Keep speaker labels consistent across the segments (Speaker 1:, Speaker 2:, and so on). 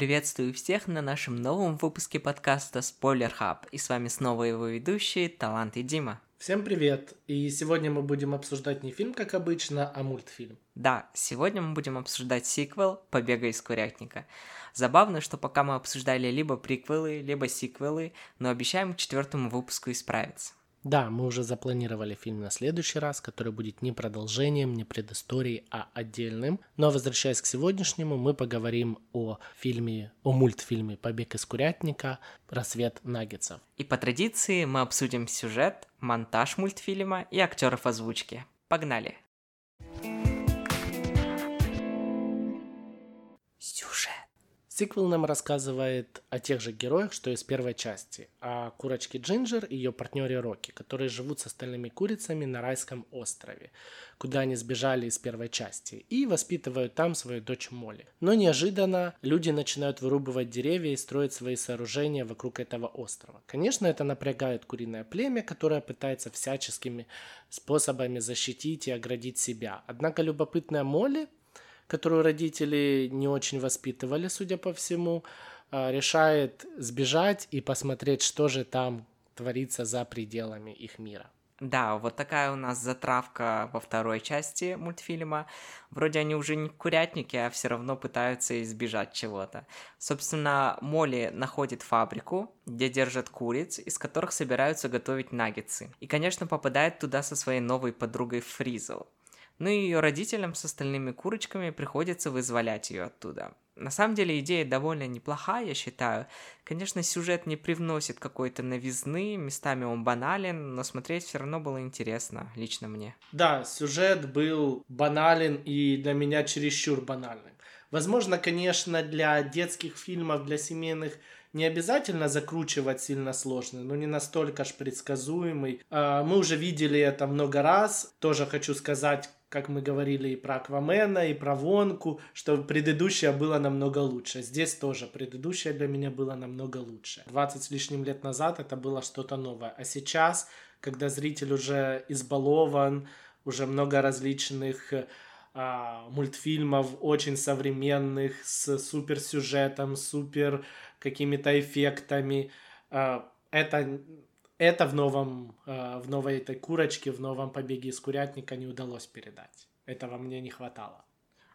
Speaker 1: Приветствую всех на нашем новом выпуске подкаста Spoiler Hub. И с вами снова его ведущие Талант и Дима.
Speaker 2: Всем привет! И сегодня мы будем обсуждать не фильм, как обычно, а мультфильм.
Speaker 1: Да, сегодня мы будем обсуждать сиквел «Побега из курятника». Забавно, что пока мы обсуждали либо приквелы, либо сиквелы, но обещаем к четвертому выпуску исправиться.
Speaker 2: Да, мы уже запланировали фильм на следующий раз, который будет не продолжением, не предысторией, а отдельным. Но возвращаясь к сегодняшнему, мы поговорим о фильме, о мультфильме «Побег из курятника. Рассвет наггетсов».
Speaker 1: И по традиции мы обсудим сюжет, монтаж мультфильма и актеров озвучки. Погнали!
Speaker 2: Сиквел нам рассказывает о тех же героях, что и с первой части, о курочке Джинджер и ее партнере Рокки, которые живут с остальными курицами на райском острове, куда они сбежали из первой части, и воспитывают там свою дочь Молли. Но неожиданно люди начинают вырубывать деревья и строить свои сооружения вокруг этого острова. Конечно, это напрягает куриное племя, которое пытается всяческими способами защитить и оградить себя. Однако любопытная Молли которую родители не очень воспитывали, судя по всему, а, решает сбежать и посмотреть, что же там творится за пределами их мира.
Speaker 1: Да, вот такая у нас затравка во второй части мультфильма. Вроде они уже не курятники, а все равно пытаются избежать чего-то. Собственно, Молли находит фабрику, где держат куриц, из которых собираются готовить наггетсы. И, конечно, попадает туда со своей новой подругой Фризл. Ну и ее родителям с остальными курочками приходится вызволять ее оттуда. На самом деле идея довольно неплохая, я считаю. Конечно, сюжет не привносит какой-то новизны, местами он банален, но смотреть все равно было интересно, лично мне.
Speaker 2: Да, сюжет был банален и для меня чересчур банальным. Возможно, конечно, для детских фильмов, для семейных не обязательно закручивать сильно сложно, но не настолько ж предсказуемый. А, мы уже видели это много раз. Тоже хочу сказать, как мы говорили и про Аквамена, и про Вонку, что предыдущее было намного лучше. Здесь тоже предыдущее для меня было намного лучше. 20 с лишним лет назад это было что-то новое. А сейчас, когда зритель уже избалован, уже много различных а, мультфильмов, очень современных, с супер сюжетом, супер какими-то эффектами, а, это это в новом, э, в новой этой курочке, в новом побеге из курятника не удалось передать. Этого мне не хватало.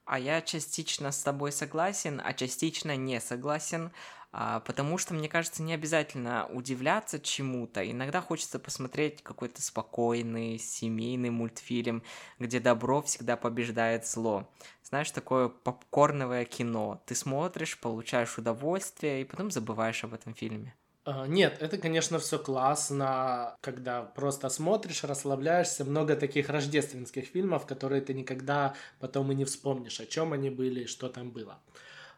Speaker 1: А я частично с тобой согласен, а частично не согласен, а, потому что, мне кажется, не обязательно удивляться чему-то. Иногда хочется посмотреть какой-то спокойный, семейный мультфильм, где добро всегда побеждает зло. Знаешь, такое попкорновое кино. Ты смотришь, получаешь удовольствие и потом забываешь об этом фильме.
Speaker 2: А, нет, это, конечно, все классно, когда просто смотришь, расслабляешься. Много таких рождественских фильмов, которые ты никогда потом и не вспомнишь, о чем они были и что там было.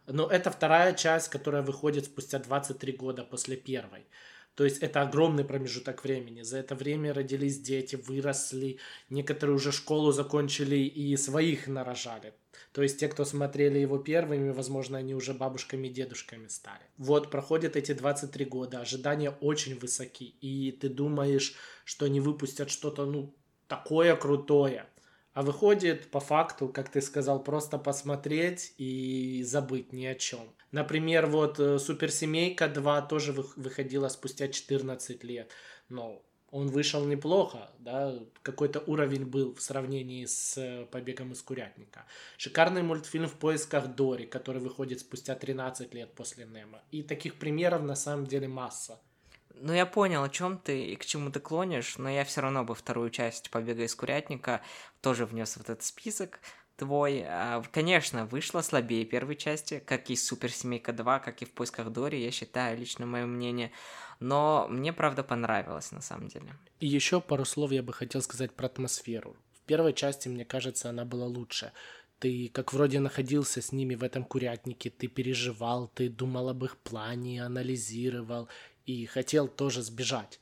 Speaker 2: Но это вторая часть, которая выходит спустя 23 года после первой. То есть это огромный промежуток времени. За это время родились дети, выросли, некоторые уже школу закончили и своих нарожали. То есть те, кто смотрели его первыми, возможно, они уже бабушками и дедушками стали. Вот проходят эти 23 года, ожидания очень высоки, и ты думаешь, что они выпустят что-то, ну, такое крутое. А выходит, по факту, как ты сказал, просто посмотреть и забыть ни о чем. Например, вот э, Суперсемейка 2 тоже выходила спустя 14 лет. Но он вышел неплохо, да, какой-то уровень был в сравнении с э, «Побегом из курятника». Шикарный мультфильм «В поисках Дори», который выходит спустя 13 лет после Немо. И таких примеров на самом деле масса.
Speaker 1: Ну, я понял, о чем ты и к чему ты клонишь, но я все равно бы вторую часть «Побега из курятника» тоже внес в этот список твой. А, конечно, вышла слабее первой части, как и «Суперсемейка 2», как и «В поисках Дори», я считаю, лично мое мнение. Но мне, правда, понравилось, на самом деле.
Speaker 2: И еще пару слов я бы хотел сказать про атмосферу. В первой части, мне кажется, она была лучше. Ты как вроде находился с ними в этом курятнике, ты переживал, ты думал об их плане, анализировал и хотел тоже сбежать.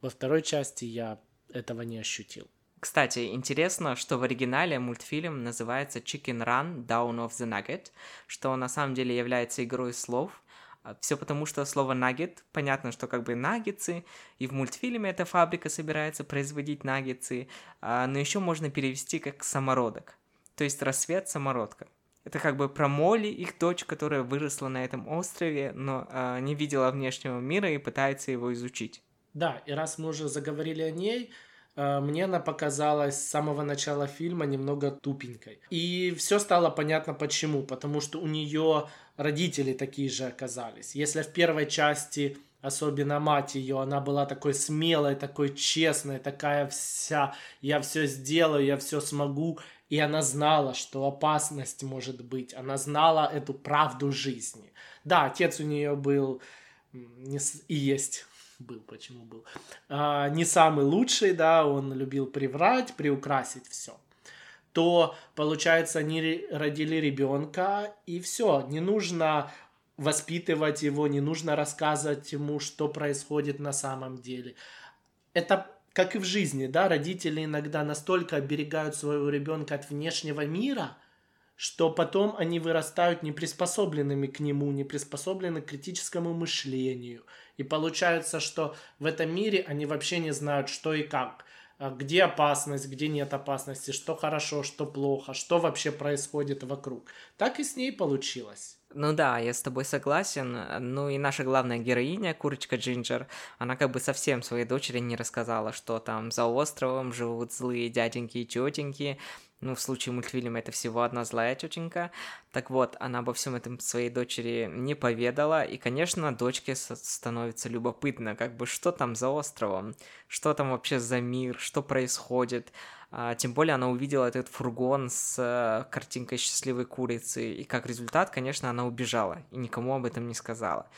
Speaker 2: Во второй части я этого не ощутил.
Speaker 1: Кстати, интересно, что в оригинале мультфильм называется Chicken Run Down of the Nugget, что на самом деле является игрой слов. А, Все потому, что слово нагет, понятно, что как бы наггетсы, и в мультфильме эта фабрика собирается производить наггетсы, а, но еще можно перевести как самородок, то есть рассвет самородка. Это как бы про Молли, их дочь, которая выросла на этом острове, но э, не видела внешнего мира и пытается его изучить.
Speaker 2: Да, и раз мы уже заговорили о ней, э, мне она показалась с самого начала фильма немного тупенькой. И все стало понятно почему. Потому что у нее родители такие же оказались. Если в первой части особенно мать ее, она была такой смелой, такой честной, такая вся, я все сделаю, я все смогу, и она знала, что опасность может быть, она знала эту правду жизни. Да, отец у нее был не, и есть был, почему был, а, не самый лучший, да, он любил приврать, приукрасить все то получается они родили ребенка и все, не нужно воспитывать его, не нужно рассказывать ему, что происходит на самом деле. Это как и в жизни, да, родители иногда настолько оберегают своего ребенка от внешнего мира, что потом они вырастают неприспособленными к нему, не приспособлены к критическому мышлению. И получается, что в этом мире они вообще не знают, что и как а где опасность, где нет опасности, что хорошо, что плохо, что вообще происходит вокруг. Так и с ней получилось.
Speaker 1: Ну да, я с тобой согласен. Ну и наша главная героиня, курочка Джинджер, она как бы совсем своей дочери не рассказала, что там за островом живут злые дяденьки и тетеньки, ну, в случае мультфильма это всего одна злая тетенька. Так вот, она обо всем этом своей дочери не поведала, и, конечно, дочке становится любопытно, как бы, что там за островом, что там вообще за мир, что происходит. А, тем более она увидела этот фургон с а, картинкой счастливой курицы, и как результат, конечно, она убежала, и никому об этом не сказала.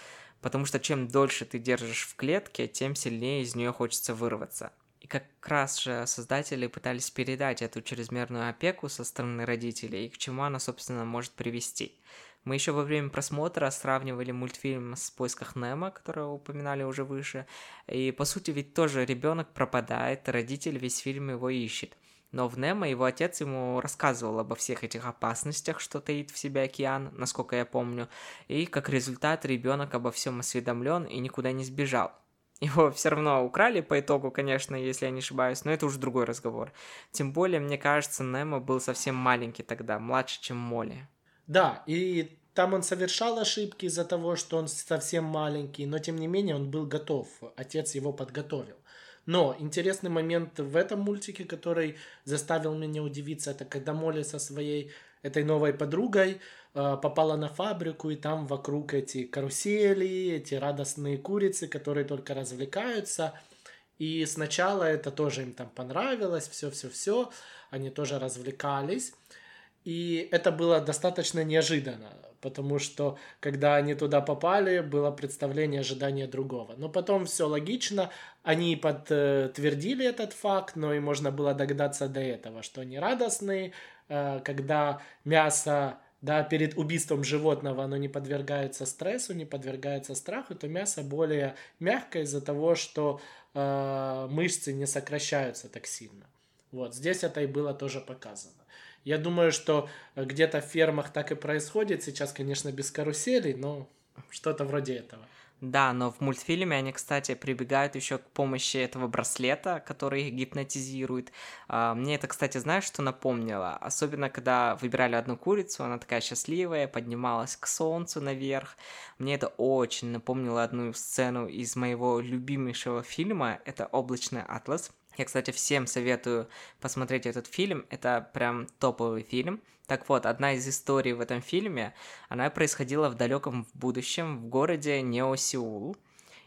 Speaker 1: Потому что чем дольше ты держишь в клетке, тем сильнее из нее хочется вырваться. И как раз же создатели пытались передать эту чрезмерную опеку со стороны родителей и к чему она, собственно, может привести. Мы еще во время просмотра сравнивали мультфильм с поисках Немо, которого упоминали уже выше. И по сути ведь тоже ребенок пропадает, родитель весь фильм его ищет. Но в Немо его отец ему рассказывал обо всех этих опасностях, что таит в себе океан, насколько я помню. И как результат ребенок обо всем осведомлен и никуда не сбежал. Его все равно украли по итогу, конечно, если я не ошибаюсь, но это уже другой разговор. Тем более, мне кажется, Немо был совсем маленький тогда, младше, чем Молли.
Speaker 2: Да, и там он совершал ошибки из-за того, что он совсем маленький, но тем не менее он был готов, отец его подготовил. Но интересный момент в этом мультике, который заставил меня удивиться, это когда Молли со своей этой новой подругой Э, попала на фабрику, и там вокруг эти карусели, эти радостные курицы, которые только развлекаются. И сначала это тоже им там понравилось, все-все-все, они тоже развлекались. И это было достаточно неожиданно, потому что когда они туда попали, было представление ожидания другого. Но потом все логично, они подтвердили этот факт, но и можно было догадаться до этого, что они радостные, э, когда мясо да, перед убийством животного оно не подвергается стрессу, не подвергается страху, то мясо более мягкое из-за того, что э, мышцы не сокращаются так сильно. Вот, здесь это и было тоже показано. Я думаю, что где-то в фермах так и происходит. Сейчас, конечно, без каруселей, но что-то вроде этого.
Speaker 1: Да, но в мультфильме они, кстати, прибегают еще к помощи этого браслета, который их гипнотизирует. А, мне это, кстати, знаешь, что напомнило? Особенно, когда выбирали одну курицу, она такая счастливая, поднималась к солнцу наверх. Мне это очень напомнило одну сцену из моего любимейшего фильма. Это «Облачный атлас». Я, кстати, всем советую посмотреть этот фильм. Это прям топовый фильм. Так вот, одна из историй в этом фильме, она происходила в далеком будущем в городе Нео-Сеул.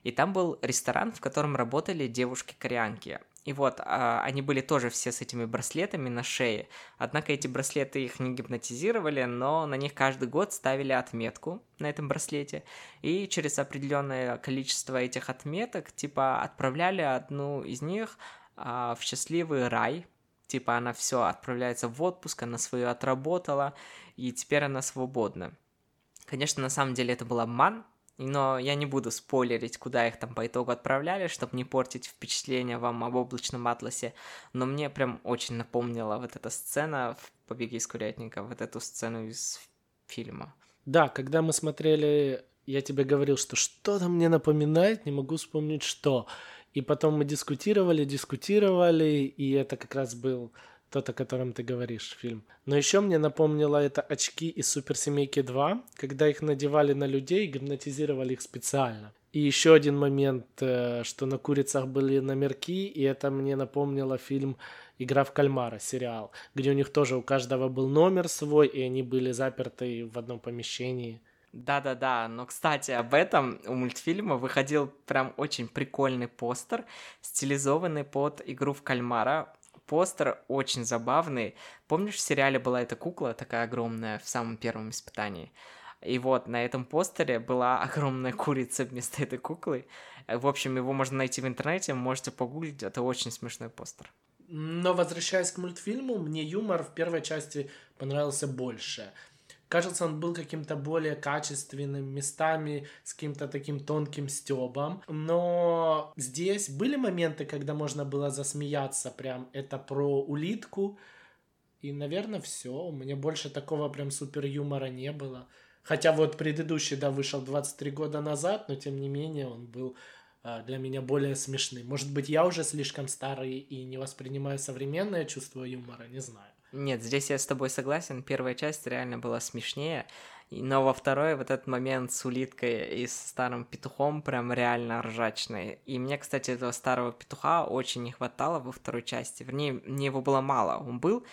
Speaker 1: И там был ресторан, в котором работали девушки-кореянки. И вот, а, они были тоже все с этими браслетами на шее. Однако эти браслеты их не гипнотизировали, но на них каждый год ставили отметку на этом браслете. И через определенное количество этих отметок, типа, отправляли одну из них в счастливый рай, типа она все отправляется в отпуск, она свою отработала, и теперь она свободна. Конечно, на самом деле это был обман, но я не буду спойлерить, куда их там по итогу отправляли, чтобы не портить впечатление вам об облачном атласе. Но мне прям очень напомнила вот эта сцена в «Побеге из курятника», вот эту сцену из фильма.
Speaker 2: Да, когда мы смотрели, я тебе говорил, что что-то мне напоминает, не могу вспомнить что. И потом мы дискутировали, дискутировали, и это как раз был тот, о котором ты говоришь, фильм. Но еще мне напомнило это очки из Суперсемейки 2, когда их надевали на людей и гипнотизировали их специально. И еще один момент, э, что на курицах были номерки, и это мне напомнило фильм «Игра в кальмара», сериал, где у них тоже у каждого был номер свой, и они были заперты в одном помещении.
Speaker 1: Да-да-да, но, кстати, об этом у мультфильма выходил прям очень прикольный постер, стилизованный под игру в кальмара. Постер очень забавный. Помнишь, в сериале была эта кукла такая огромная в самом первом испытании? И вот на этом постере была огромная курица вместо этой куклы. В общем, его можно найти в интернете, можете погуглить, это очень смешной постер.
Speaker 2: Но возвращаясь к мультфильму, мне юмор в первой части понравился больше. Кажется, он был каким-то более качественным местами, с каким-то таким тонким стебом. Но здесь были моменты, когда можно было засмеяться прям. Это про улитку. И, наверное, все. У меня больше такого прям супер юмора не было. Хотя вот предыдущий, да, вышел 23 года назад, но тем не менее он был а, для меня более смешным. Может быть, я уже слишком старый и не воспринимаю современное чувство юмора, не знаю.
Speaker 1: Нет, здесь я с тобой согласен. Первая часть реально была смешнее. Но во второй вот этот момент с улиткой и с старым петухом прям реально ржачный. И мне, кстати, этого старого петуха очень не хватало во второй части. Вернее, мне его было мало. Он был,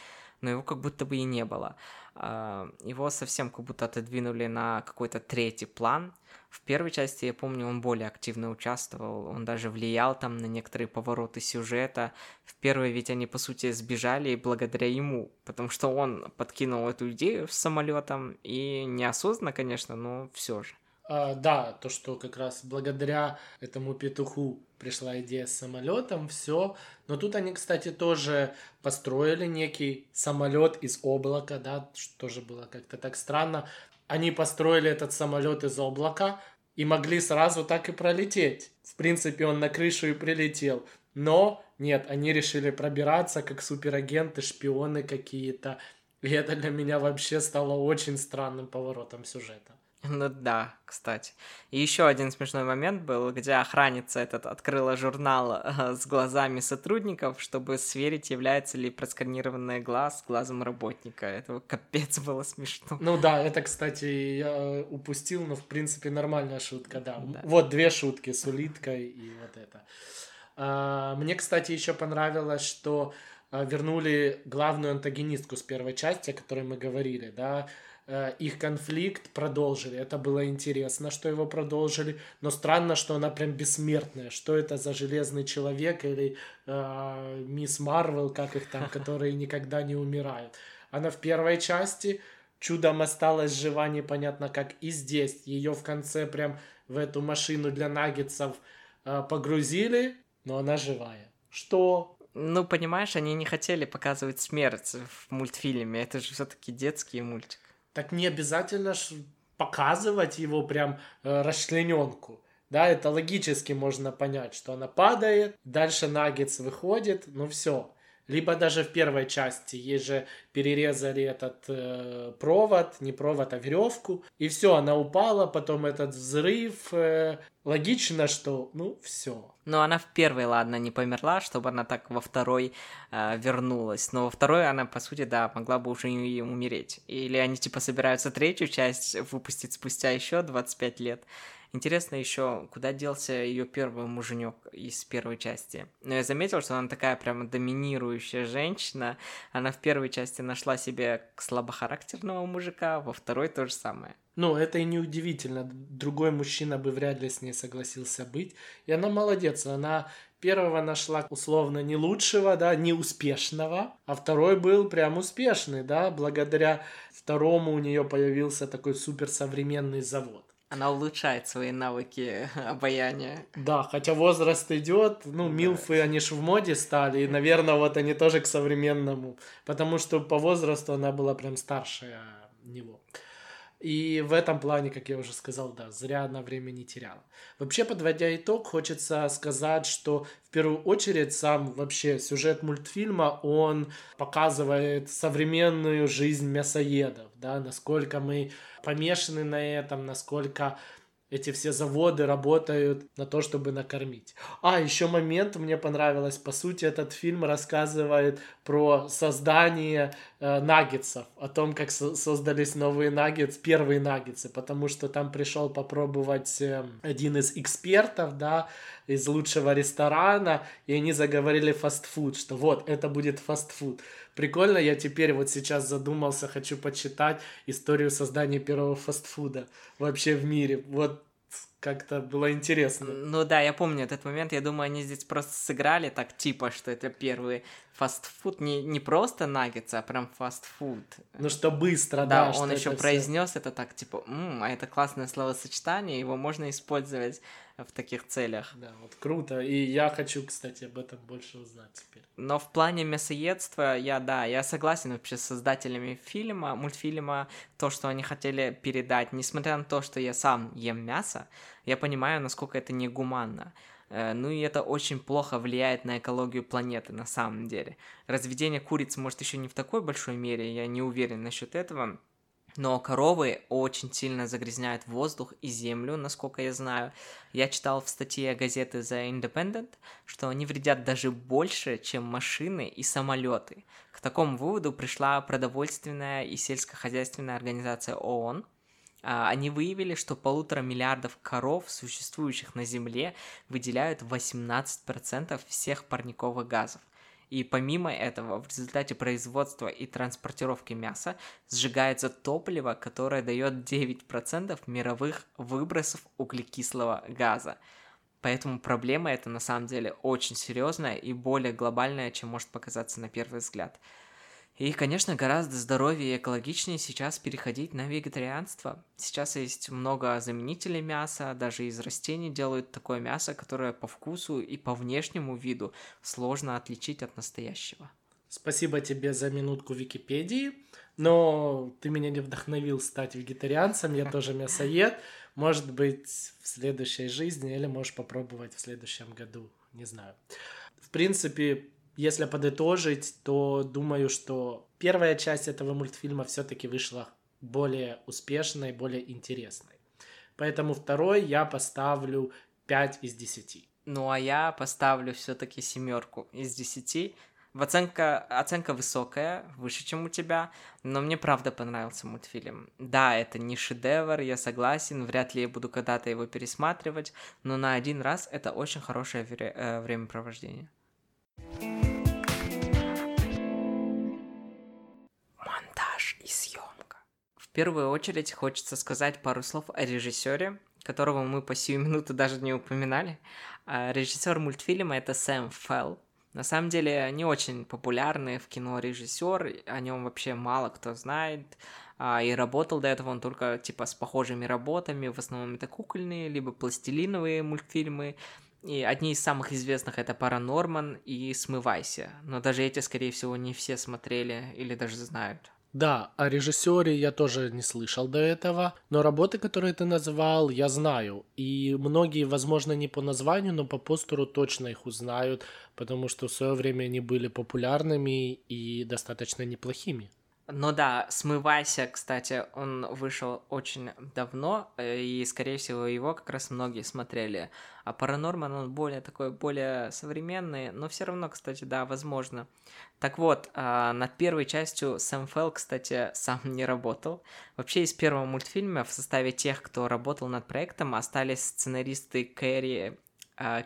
Speaker 1: но его как будто бы и не было. А, его совсем как будто отодвинули на какой-то третий план. В первой части, я помню, он более активно участвовал, он даже влиял там на некоторые повороты сюжета. В первой ведь они, по сути, сбежали благодаря ему, потому что он подкинул эту идею с самолетом, и неосознанно, конечно, но все же.
Speaker 2: А, да, то, что как раз благодаря этому петуху пришла идея с самолетом, все. Но тут они, кстати, тоже построили некий самолет из облака, да, что тоже было как-то так странно. Они построили этот самолет из облака и могли сразу так и пролететь. В принципе, он на крышу и прилетел. Но нет, они решили пробираться как суперагенты, шпионы какие-то. И это для меня вообще стало очень странным поворотом сюжета.
Speaker 1: Ну да, кстати. И еще один смешной момент был, где охранница этот открыла журнал э, с глазами сотрудников, чтобы сверить, является ли просканированный глаз глазом работника. Это капец было смешно.
Speaker 2: Ну да, это, кстати, я упустил, но в принципе нормальная шутка, да. да. Вот две шутки с улиткой и вот это. А, мне, кстати, еще понравилось, что а, вернули главную антагонистку с первой части, о которой мы говорили, да, Э, их конфликт продолжили. Это было интересно, что его продолжили, но странно, что она прям бессмертная. Что это за железный человек или э, мисс Марвел, как их там, которые никогда не умирают. Она в первой части чудом осталась жива, непонятно как, и здесь. Ее в конце прям в эту машину для наггетсов э, погрузили, но она живая. Что?
Speaker 1: Ну, понимаешь, они не хотели показывать смерть в мультфильме. Это же все-таки детский мультик
Speaker 2: так не обязательно показывать его прям э, расчлененку. Да, это логически можно понять, что она падает, дальше наггетс выходит, ну все. Либо даже в первой части ей же перерезали этот э, провод, не провод, а веревку, и все, она упала, потом этот взрыв. Э, логично, что ну все.
Speaker 1: Но она в первой, ладно, не померла, чтобы она так во второй э, вернулась. Но во второй она, по сути, да, могла бы уже и умереть. Или они типа собираются третью часть выпустить спустя еще 25 лет. Интересно еще, куда делся ее первый муженек из первой части. Но я заметил, что она такая прямо доминирующая женщина. Она в первой части нашла себе слабохарактерного мужика, во второй то же самое.
Speaker 2: Ну, это и не удивительно. Другой мужчина бы вряд ли с ней согласился быть. И она молодец. Она первого нашла условно не лучшего, да, не успешного, а второй был прям успешный, да, благодаря второму у нее появился такой суперсовременный завод.
Speaker 1: Она улучшает свои навыки обаяния.
Speaker 2: Да, хотя возраст идет, ну, да. милфы, они же в моде стали, и, наверное, вот они тоже к современному, потому что по возрасту она была прям старше него. И в этом плане, как я уже сказал, да, зря она время не теряла. Вообще, подводя итог, хочется сказать, что в первую очередь сам вообще сюжет мультфильма, он показывает современную жизнь мясоедов, да, насколько мы помешаны на этом, насколько эти все заводы работают на то, чтобы накормить. А, еще момент мне понравилось. По сути, этот фильм рассказывает про создание э, наггетсов, о том, как со- создались новые наггетсы, первые наггетсы, потому что там пришел попробовать э, один из экспертов, да, из лучшего ресторана, и они заговорили фастфуд, что вот, это будет фастфуд. Прикольно, я теперь вот сейчас задумался, хочу почитать историю создания первого фастфуда вообще в мире. Вот как-то было интересно.
Speaker 1: Ну да, я помню этот момент. Я думаю, они здесь просто сыграли так, типа, что это первый фастфуд. Не, не просто наггетсы, а прям фастфуд.
Speaker 2: Ну что быстро,
Speaker 1: Да,
Speaker 2: да.
Speaker 1: он еще произнес это так, типа, «М, а это классное словосочетание, его можно использовать в таких целях.
Speaker 2: Да, вот круто. И я хочу, кстати, об этом больше узнать теперь.
Speaker 1: Но в плане мясоедства я, да, я согласен вообще с создателями фильма, мультфильма, то, что они хотели передать. Несмотря на то, что я сам ем мясо, я понимаю, насколько это негуманно. Э, Ну и это очень плохо влияет на экологию планеты на самом деле. Разведение куриц, может, еще не в такой большой мере, я не уверен насчет этого. Но коровы очень сильно загрязняют воздух и землю, насколько я знаю. Я читал в статье газеты The Independent, что они вредят даже больше, чем машины и самолеты. К такому выводу пришла продовольственная и сельскохозяйственная организация ООН. А, Они выявили, что полутора миллиардов коров, существующих на Земле, выделяют 18% всех парниковых газов. И помимо этого, в результате производства и транспортировки мяса сжигается топливо, которое дает 9% мировых выбросов углекислого газа. Поэтому проблема эта на самом деле очень серьезная и более глобальная, чем может показаться на первый взгляд. И, конечно, гораздо здоровее и экологичнее сейчас переходить на вегетарианство. Сейчас есть много заменителей мяса, даже из растений делают такое мясо, которое по вкусу и по внешнему виду сложно отличить от настоящего.
Speaker 2: Спасибо тебе за минутку Википедии, но ты меня не вдохновил стать вегетарианцем, я тоже мясоед. Может быть, в следующей жизни или можешь попробовать в следующем году, не знаю. В принципе, если подытожить, то думаю, что первая часть этого мультфильма все-таки вышла более успешной, более интересной. Поэтому второй я поставлю 5 из 10.
Speaker 1: Ну а я поставлю все-таки семерку из десяти. В оценка, оценка высокая, выше, чем у тебя, но мне правда понравился мультфильм. Да, это не шедевр, я согласен, вряд ли я буду когда-то его пересматривать, но на один раз это очень хорошее вре- э, времяпровождение. Первую очередь хочется сказать пару слов о режиссере, которого мы по сию минуту даже не упоминали. А Режиссер мультфильма это Сэм Фелл. На самом деле не очень популярный в кино режиссер, о нем вообще мало кто знает. А, И работал до этого он только типа с похожими работами, в основном это кукольные, либо пластилиновые мультфильмы. И одни из самых известных это Паранорман и Смывайся. Но даже эти, скорее всего, не все смотрели или даже знают.
Speaker 2: Да, о режиссере я тоже не слышал до этого, но работы, которые ты назвал, я знаю. И многие, возможно, не по названию, но по постеру точно их узнают, потому что в свое время они были популярными и достаточно неплохими.
Speaker 1: Ну да, «Смывайся», кстати, он вышел очень давно, и, скорее всего, его как раз многие смотрели. А «Паранорман», он более такой, более современный, но все равно, кстати, да, возможно. Так вот, а, над первой частью Сэм Фелл, кстати, сам не работал. Вообще, из первого мультфильма в составе тех, кто работал над проектом, остались сценаристы Кэрри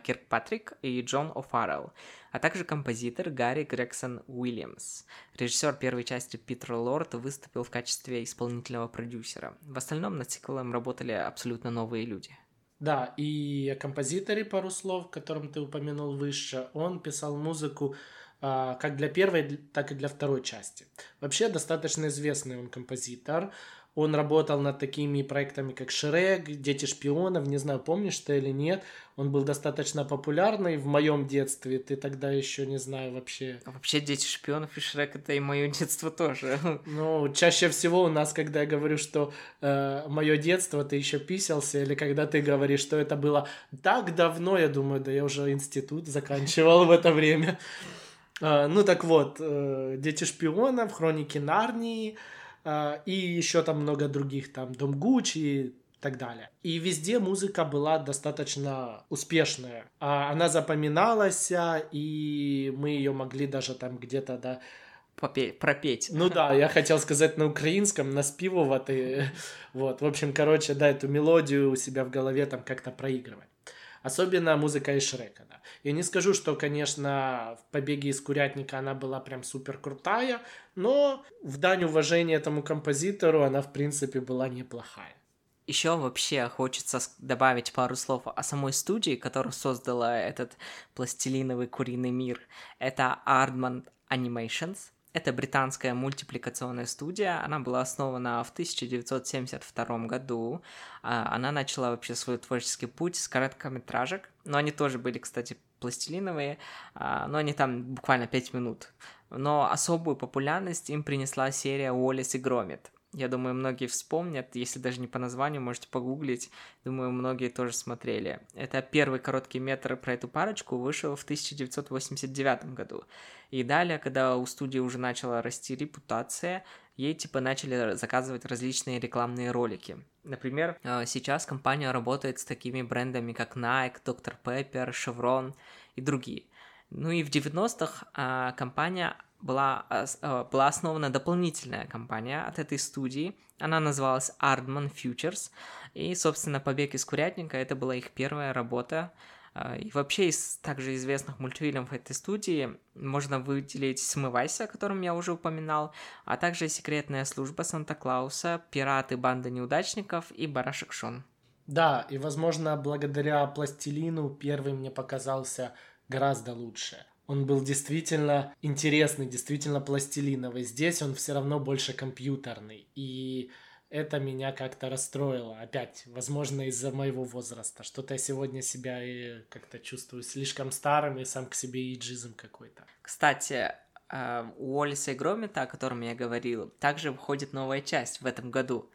Speaker 1: Киркпатрик и Джон О'Фаррелл, а также композитор Гарри Грегсон Уильямс. Режиссер первой части Питер Лорд выступил в качестве исполнительного продюсера. В остальном над сиквелом работали абсолютно новые люди.
Speaker 2: Да, и о композиторе пару слов, которым ты упомянул выше. Он писал музыку а, как для первой, так и для второй части. Вообще достаточно известный он композитор. Он работал над такими проектами, как Шрек, Дети шпионов, не знаю, помнишь ты или нет. Он был достаточно популярный в моем детстве. Ты тогда еще не знаю вообще.
Speaker 1: Вообще, Дети шпионов и Шрек это и мое детство тоже.
Speaker 2: Ну, чаще всего у нас, когда я говорю, что мое детство, ты еще писался, или когда ты говоришь, что это было так давно, я думаю, да я уже институт заканчивал в это время. А, ну так вот, э, Дети шпионов, Хроники Нарнии, а, и еще там много других, там Дом Гуччи, так далее. И везде музыка была достаточно успешная. А она запоминалась, и мы ее могли даже там где-то, да,
Speaker 1: Попеть, пропеть.
Speaker 2: Ну да, я хотел сказать на украинском, наспивывать. Вот, в общем, короче, да, эту мелодию у себя в голове там как-то проигрывать. Особенно музыка из Шрека, да. Я не скажу, что, конечно, в «Побеге из Курятника» она была прям супер крутая, но в дань уважения этому композитору она, в принципе, была неплохая.
Speaker 1: Еще вообще хочется добавить пару слов о самой студии, которая создала этот пластилиновый куриный мир. Это Ardman Animations. Это британская мультипликационная студия. Она была основана в 1972 году. А, она начала вообще свой творческий путь с короткометражек. Но они тоже были, кстати, пластилиновые. А, но они там буквально 5 минут. Но особую популярность им принесла серия «Уоллес и Громит». Я думаю, многие вспомнят, если даже не по названию, можете погуглить. Думаю, многие тоже смотрели. Это первый короткий метр про эту парочку вышел в 1989 году. И далее, когда у студии уже начала расти репутация, ей типа начали заказывать различные рекламные ролики. Например, э, сейчас компания работает с такими брендами, как Nike, Dr. Pepper, Chevron и другие. Ну и в 90-х а, компания была, а, была основана дополнительная компания от этой студии. Она называлась Ardman Futures. И, собственно, «Побег из Курятника» — это была их первая работа. А, и вообще из также известных мультфильмов этой студии можно выделить «Смывайся», о котором я уже упоминал, а также «Секретная служба Санта-Клауса», «Пираты. Банда неудачников» и «Барашек Шон».
Speaker 2: Да, и, возможно, благодаря пластилину первый мне показался гораздо лучше. Он был действительно интересный, действительно пластилиновый. Здесь он все равно больше компьютерный. И это меня как-то расстроило. Опять, возможно, из-за моего возраста. Что-то я сегодня себя и как-то чувствую слишком старым и сам к себе иджизм какой-то.
Speaker 1: Кстати, э, у Уоллиса и Громита, о котором я говорил, также выходит новая часть в этом году.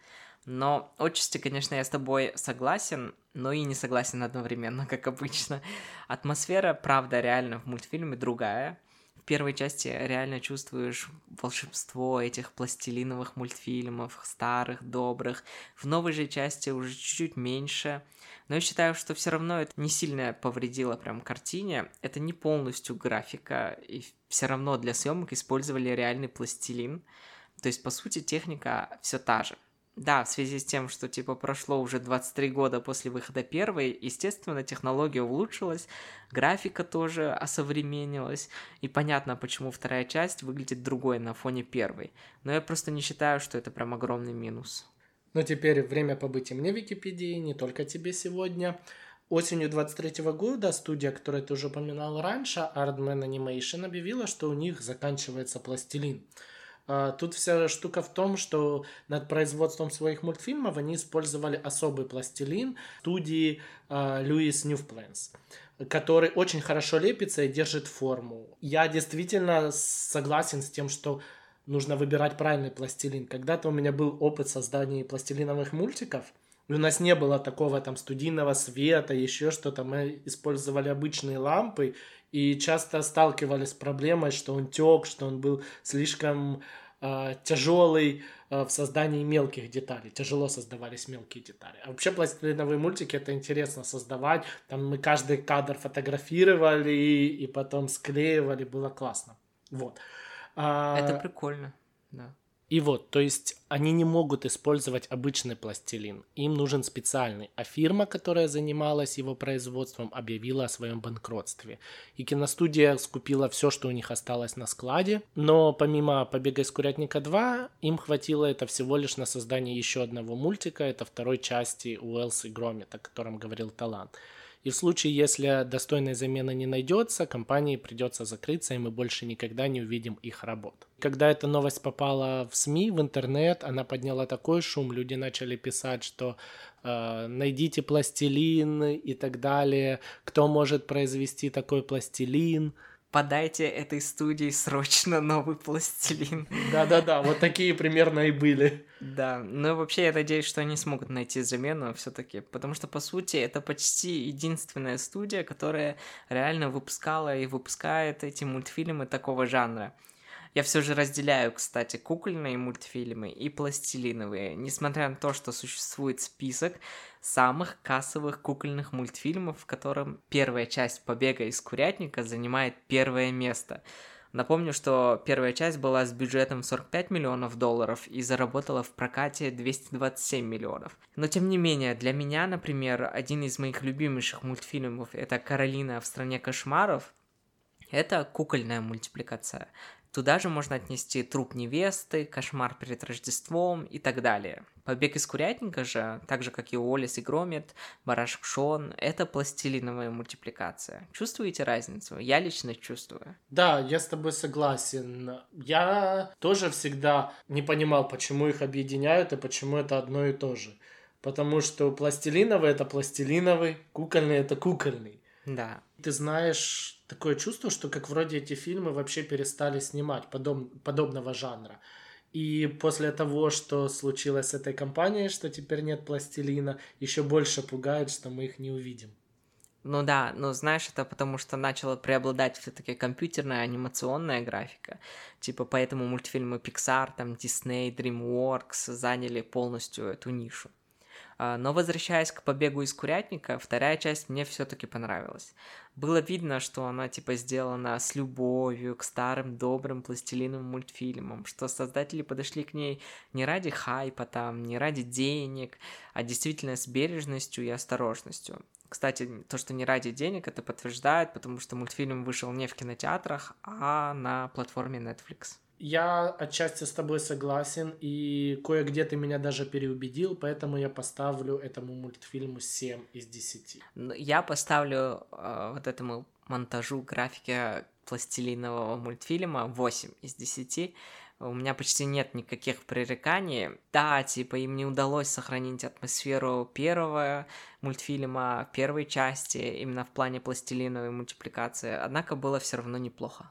Speaker 1: Но отчасти, конечно, я с тобой согласен, но и не согласен одновременно, как обычно. Атмосфера, правда, реально в мультфильме другая. В первой части реально чувствуешь волшебство этих пластилиновых мультфильмов, старых, добрых. В новой же части уже чуть-чуть меньше. Но я считаю, что все равно это не сильно повредило прям картине. Это не полностью графика, и все равно для съемок использовали реальный пластилин. То есть, по сути, техника все та же. Да, в связи с тем, что типа прошло уже 23 года после выхода первой, естественно, технология улучшилась, графика тоже осовременилась, и понятно, почему вторая часть выглядит другой на фоне первой. Но я просто не считаю, что это прям огромный минус.
Speaker 2: Ну теперь время побыть и мне в Википедии, не только тебе сегодня. Осенью 23 года студия, которую ты уже упоминал раньше, Ardman Animation, объявила, что у них заканчивается пластилин. А, тут вся штука в том, что над производством своих мультфильмов они использовали особый пластилин студии Льюис Ньюфпленс который очень хорошо лепится и держит форму. Я действительно согласен с тем, что нужно выбирать правильный пластилин. Когда-то у меня был опыт создания пластилиновых мультиков, и у нас не было такого там студийного света, еще что-то. Мы использовали обычные лампы, и часто сталкивались с проблемой, что он тек, что он был слишком э, тяжелый э, в создании мелких деталей. Тяжело создавались мелкие детали. А вообще пластилиновые мультики это интересно создавать. Там мы каждый кадр фотографировали и, и потом склеивали, было классно. Вот.
Speaker 1: А... Это прикольно, да.
Speaker 2: И вот, то есть они не могут использовать обычный пластилин, им нужен специальный, а фирма, которая занималась его производством, объявила о своем банкротстве. И киностудия скупила все, что у них осталось на складе, но помимо «Побега из Курятника 2», им хватило это всего лишь на создание еще одного мультика, это второй части Уэллс и Громит, о котором говорил Талант. И в случае, если достойной замены не найдется, компании придется закрыться, и мы больше никогда не увидим их работ. Когда эта новость попала в СМИ, в интернет, она подняла такой шум, люди начали писать, что э, найдите пластилин и так далее, кто может произвести такой пластилин
Speaker 1: подайте этой студии срочно новый пластилин.
Speaker 2: Да-да-да, вот такие примерно и были.
Speaker 1: Да, но вообще я надеюсь, что они смогут найти замену все таки потому что, по сути, это почти единственная студия, которая реально выпускала и выпускает эти мультфильмы такого жанра. Я все же разделяю, кстати, кукольные мультфильмы и пластилиновые, несмотря на то, что существует список самых кассовых кукольных мультфильмов, в котором первая часть «Побега из курятника» занимает первое место. Напомню, что первая часть была с бюджетом 45 миллионов долларов и заработала в прокате 227 миллионов. Но тем не менее, для меня, например, один из моих любимейших мультфильмов это «Каролина в стране кошмаров», это кукольная мультипликация. Туда же можно отнести труп невесты, кошмар перед Рождеством и так далее. Побег из курятника же, так же как и Уоллес и Громит, Барашек Шон, это пластилиновая мультипликация. Чувствуете разницу? Я лично чувствую.
Speaker 2: Да, я с тобой согласен. Я тоже всегда не понимал, почему их объединяют и почему это одно и то же. Потому что пластилиновый это пластилиновый, кукольный это кукольный.
Speaker 1: Да.
Speaker 2: Ты знаешь, такое чувство, что как вроде эти фильмы вообще перестали снимать подоб... подобного жанра. И после того, что случилось с этой компанией, что теперь нет пластилина, еще больше пугает, что мы их не увидим.
Speaker 1: Ну да, но знаешь, это потому что начала преобладать все-таки компьютерная анимационная графика. Типа поэтому мультфильмы Pixar, там Disney, DreamWorks заняли полностью эту нишу. А, но возвращаясь к побегу из курятника, вторая часть мне все-таки понравилась. Было видно, что она типа сделана с любовью к старым добрым пластилиновым мультфильмам, что создатели подошли к ней не ради хайпа там, не ради денег, а действительно с бережностью и осторожностью. Кстати, то, что не ради денег, это подтверждает, потому что мультфильм вышел не в кинотеатрах, а на платформе Netflix.
Speaker 2: Я отчасти с тобой согласен, и кое-где ты меня даже переубедил, поэтому я поставлю этому мультфильму 7 из 10.
Speaker 1: Я поставлю э, вот этому монтажу графики пластилинового мультфильма 8 из 10. У меня почти нет никаких пререканий. Да, типа им не удалось сохранить атмосферу первого мультфильма, первой части, именно в плане пластилиновой мультипликации, однако было все равно неплохо.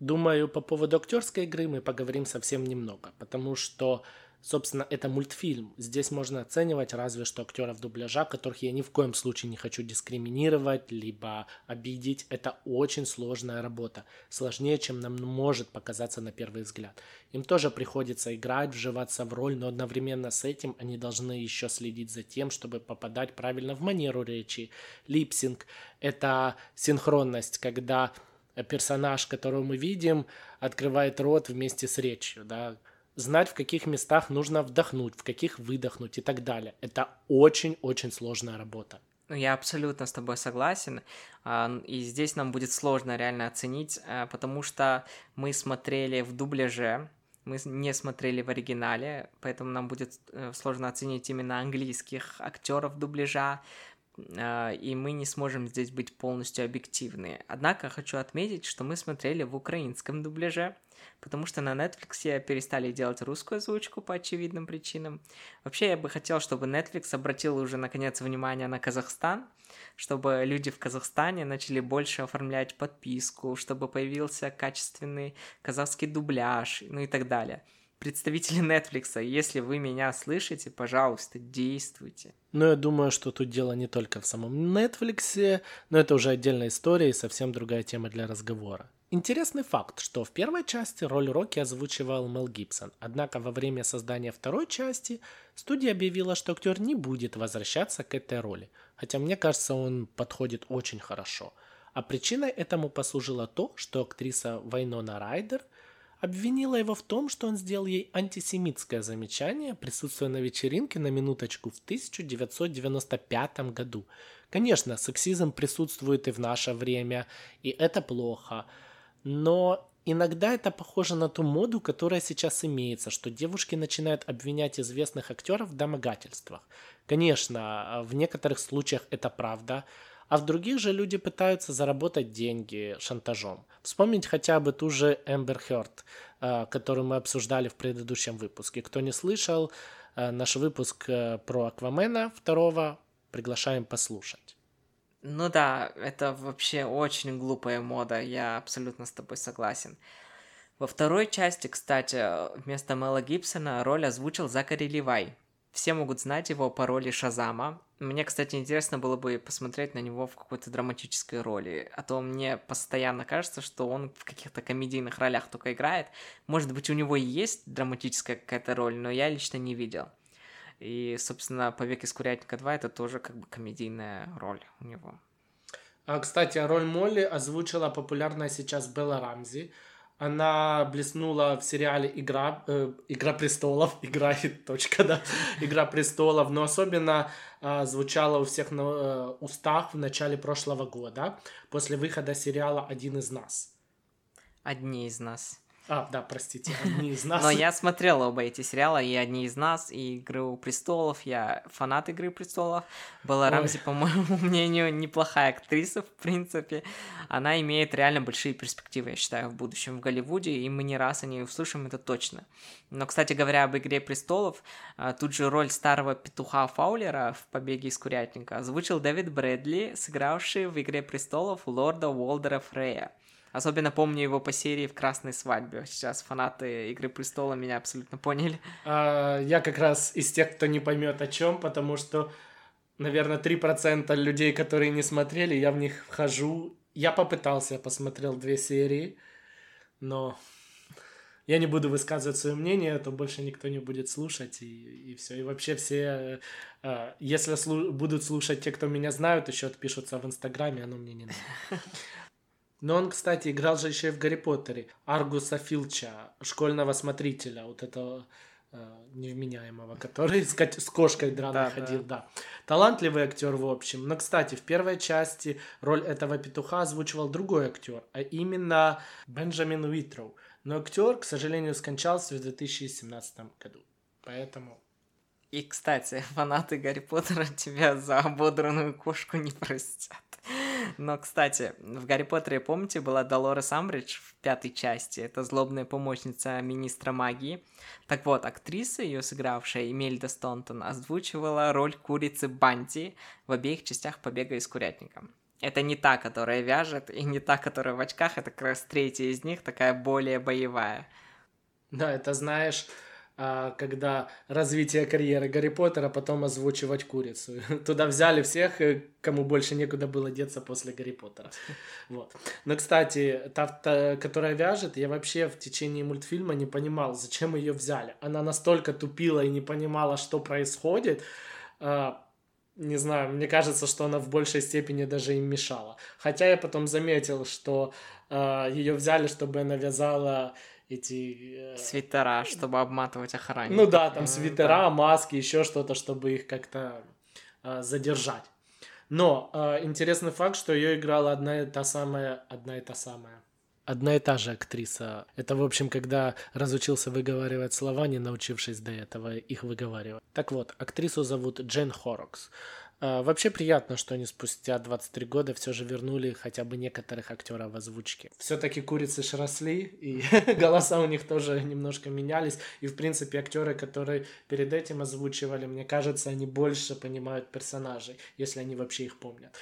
Speaker 2: Думаю, по поводу актерской игры мы поговорим совсем немного, потому что, собственно, это мультфильм. Здесь можно оценивать разве что актеров дубляжа, которых я ни в коем случае не хочу дискриминировать, либо обидеть. Это очень сложная работа, сложнее, чем нам может показаться на первый взгляд. Им тоже приходится играть, вживаться в роль, но одновременно с этим они должны еще следить за тем, чтобы попадать правильно в манеру речи. Липсинг — это синхронность, когда персонаж, которого мы видим, открывает рот вместе с речью, да, знать, в каких местах нужно вдохнуть, в каких выдохнуть и так далее. Это очень-очень сложная работа.
Speaker 1: Ну, я абсолютно с тобой согласен. А, и здесь нам будет сложно реально оценить, а, потому что мы смотрели в дубляже, мы не смотрели в оригинале, поэтому нам будет э, сложно оценить именно английских актеров дубляжа, и мы не сможем здесь быть полностью объективны. Однако хочу отметить, что мы смотрели в украинском дубляже, потому что на Netflix перестали делать русскую озвучку по очевидным причинам. Вообще я бы хотел, чтобы Netflix обратил уже наконец внимание на Казахстан, чтобы люди в Казахстане начали больше оформлять подписку, чтобы появился качественный казахский дубляж, ну и так далее представители Netflix, если вы меня слышите, пожалуйста, действуйте.
Speaker 2: Но я думаю, что тут дело не только в самом Netflix, но это уже отдельная история и совсем другая тема для разговора. Интересный факт, что в первой части роль Рокки озвучивал Мел Гибсон, однако во время создания второй части студия объявила, что актер не будет возвращаться к этой роли, хотя мне кажется, он подходит очень хорошо. А причиной этому послужило то, что актриса Вайнона Райдер – обвинила его в том, что он сделал ей антисемитское замечание, присутствуя на вечеринке на минуточку в 1995 году. Конечно, сексизм присутствует и в наше время, и это плохо, но иногда это похоже на ту моду, которая сейчас имеется, что девушки начинают обвинять известных актеров в домогательствах. Конечно, в некоторых случаях это правда, а в других же люди пытаются заработать деньги шантажом. Вспомнить хотя бы ту же Эмбер Хёрд, которую мы обсуждали в предыдущем выпуске. Кто не слышал, э, наш выпуск э, про Аквамена второго приглашаем послушать.
Speaker 1: Ну да, это вообще очень глупая мода, я абсолютно с тобой согласен. Во второй части, кстати, вместо Мэла Гибсона роль озвучил Закари Ливай. Все могут знать его по роли Шазама, Мне, кстати, интересно было бы посмотреть на него в какой-то драматической роли, а то мне постоянно кажется, что он в каких-то комедийных ролях только играет. Может быть, у него и есть драматическая какая-то роль, но я лично не видел. И, собственно, «Побег из Курятника 2» — это тоже как бы комедийная роль у него.
Speaker 2: А, кстати, роль Молли озвучила популярная сейчас Белла Рамзи. Она блеснула в сериале «Игра», э, «Игра престолов», играет, точка, да, «Игра престолов», но особенно э, звучала у всех на э, устах в начале прошлого года, после выхода сериала «Один из нас».
Speaker 1: «Одни из нас».
Speaker 2: А, да, простите, одни из нас.
Speaker 1: Но я смотрел оба эти сериала, и одни из нас, и Игру престолов. Я фанат Игры престолов. Белла Рамзи, по моему мнению, неплохая актриса, в принципе. Она имеет реально большие перспективы, я считаю, в будущем в Голливуде, и мы не раз о ней услышим, это точно. Но, кстати говоря, об Игре престолов, а, тут же роль старого петуха Фаулера в «Побеге из Курятника» озвучил Дэвид Брэдли, сыгравший в Игре престолов лорда Уолдера Фрея. Особенно помню его по серии в «Красной свадьбе». Сейчас фанаты «Игры престола» меня абсолютно поняли.
Speaker 2: А, я как раз из тех, кто не поймет о чем, потому что, наверное, 3% людей, которые не смотрели, я в них вхожу. Я попытался, я посмотрел две серии, но я не буду высказывать свое мнение, а то больше никто не будет слушать, и, и все. И вообще все, э, если слу- будут слушать те, кто меня знают, еще отпишутся в Инстаграме, оно мне не надо. Но он, кстати, играл же еще и в Гарри Поттере. Аргуса Филча, школьного смотрителя, вот этого э, невменяемого, который с, с кошкой драной да, ходил, да. да. Талантливый актер, в общем. Но, кстати, в первой части роль этого петуха озвучивал другой актер, а именно Бенджамин Уитроу. Но актер, к сожалению, скончался в 2017 году. Поэтому
Speaker 1: и, кстати, фанаты Гарри Поттера тебя за ободранную кошку не простят. Но, кстати, в Гарри Поттере, помните, была Долорес Амбридж в пятой части. Это злобная помощница министра магии. Так вот, актриса, ее сыгравшая, Эмельда Стонтон, озвучивала роль курицы Банти в обеих частях «Побега из курятника». Это не та, которая вяжет, и не та, которая в очках, это как раз третья из них, такая более боевая.
Speaker 2: Да, это знаешь, когда развитие карьеры Гарри Поттера, потом озвучивать курицу. Туда взяли всех, э, кому больше некуда было деться после Гарри Поттера. Вот. Но, кстати, та, та, которая вяжет, я вообще в течение мультфильма не понимал, зачем ее взяли. Она настолько тупила и не понимала, что происходит. А, не знаю, мне кажется, что она в большей степени даже им мешала. Хотя я потом заметил, что а, ее взяли, чтобы она вязала эти...
Speaker 1: Э... Свитера, чтобы обматывать охранников.
Speaker 2: Ну да, там свитера, да. маски, еще что-то, чтобы их как-то э, задержать. Но э, интересный факт, что ее играла одна и та самая, одна и та самая. Одна и та же актриса. Это, в общем, когда разучился выговаривать слова, не научившись до этого их выговаривать. Так вот, актрису зовут Джен Хорокс. А, вообще приятно, что они спустя 23 года все же вернули хотя бы некоторых актеров в озвучке. Все-таки курицы ж росли, и голоса у них тоже немножко менялись. И, в принципе, актеры, которые перед этим озвучивали, мне кажется, они больше понимают персонажей, если они вообще их помнят.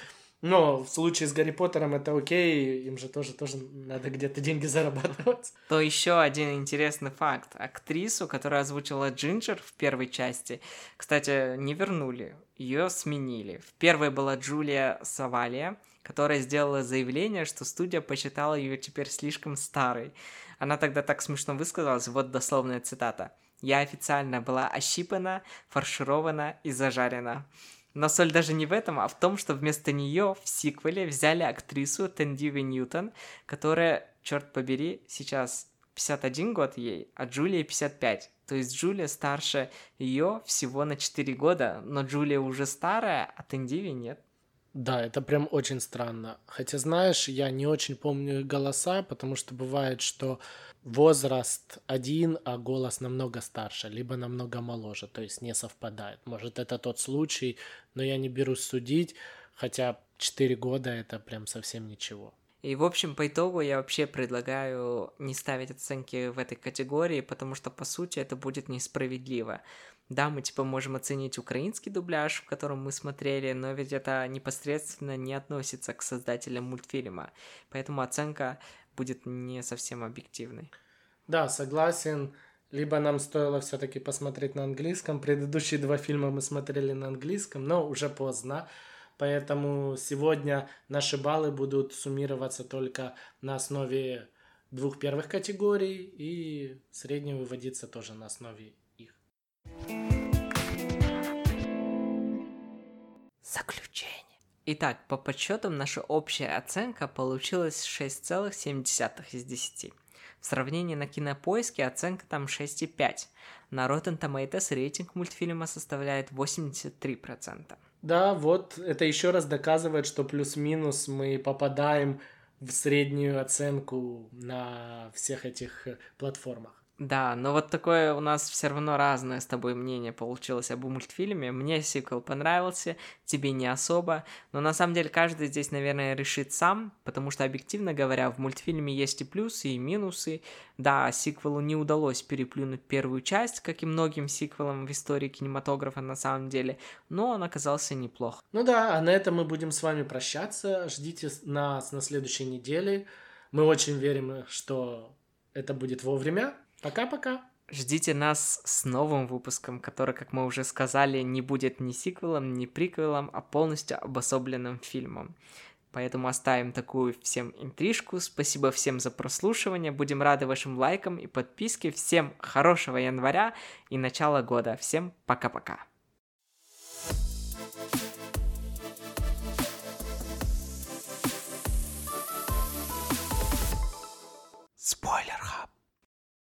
Speaker 2: Но в случае с Гарри Поттером это окей, им же тоже, тоже надо где-то деньги зарабатывать.
Speaker 1: То еще один интересный факт. Актрису, которая озвучила Джинджер в первой части, кстати, не вернули, ее сменили. В первой была Джулия Савалия, которая сделала заявление, что студия посчитала ее теперь слишком старой. Она тогда так смешно высказалась, вот дословная цитата. «Я официально была ощипана, фарширована и зажарена». Но соль даже не в этом, а в том, что вместо нее в сиквеле взяли актрису Тендиви Ньютон, которая, черт побери, сейчас 51 год ей, а Джулия 55. То есть Джулия старше ее всего на 4 года, но Джулия уже старая, а Тендиви нет.
Speaker 2: Да, это прям очень странно. Хотя, знаешь, я не очень помню голоса, потому что бывает, что возраст один, а голос намного старше, либо намного моложе, то есть не совпадает. Может, это тот случай, но я не берусь судить, хотя 4 года это прям совсем ничего.
Speaker 1: И, в общем, по итогу я вообще предлагаю не ставить оценки в этой категории, потому что, по сути, это будет несправедливо. Да, мы типа можем оценить украинский дубляж, в котором мы смотрели, но ведь это непосредственно не относится к создателям мультфильма. Поэтому оценка будет не совсем объективной.
Speaker 2: Да, согласен. либо нам стоило все-таки посмотреть на английском. Предыдущие два фильма мы смотрели на английском, но уже поздно. Поэтому сегодня наши баллы будут суммироваться только на основе двух первых категорий и средний выводиться тоже на основе.
Speaker 1: Заключение. Итак, по подсчетам наша общая оценка получилась 6,7 из 10. В сравнении на кинопоиске оценка там 6,5. На Rotten Tomatoes рейтинг мультфильма составляет 83%.
Speaker 2: Да, вот это еще раз доказывает, что плюс-минус мы попадаем в среднюю оценку на всех этих э, платформах.
Speaker 1: Да, но вот такое у нас все равно разное с тобой мнение получилось об мультфильме. Мне сиквел понравился, тебе не особо. Но на самом деле каждый здесь, наверное, решит сам, потому что, объективно говоря, в мультфильме есть и плюсы, и минусы. Да, сиквелу не удалось переплюнуть первую часть, как и многим сиквелам в истории кинематографа на самом деле, но он оказался неплох.
Speaker 2: Ну да, а на этом мы будем с вами прощаться. Ждите нас на следующей неделе. Мы очень верим, что это будет вовремя. Пока-пока.
Speaker 1: Ждите нас с новым выпуском, который, как мы уже сказали, не будет ни сиквелом, ни приквелом, а полностью обособленным фильмом. Поэтому оставим такую всем интрижку. Спасибо всем за прослушивание. Будем рады вашим лайкам и подписке. Всем хорошего января и начала года. Всем пока-пока. Спойлер.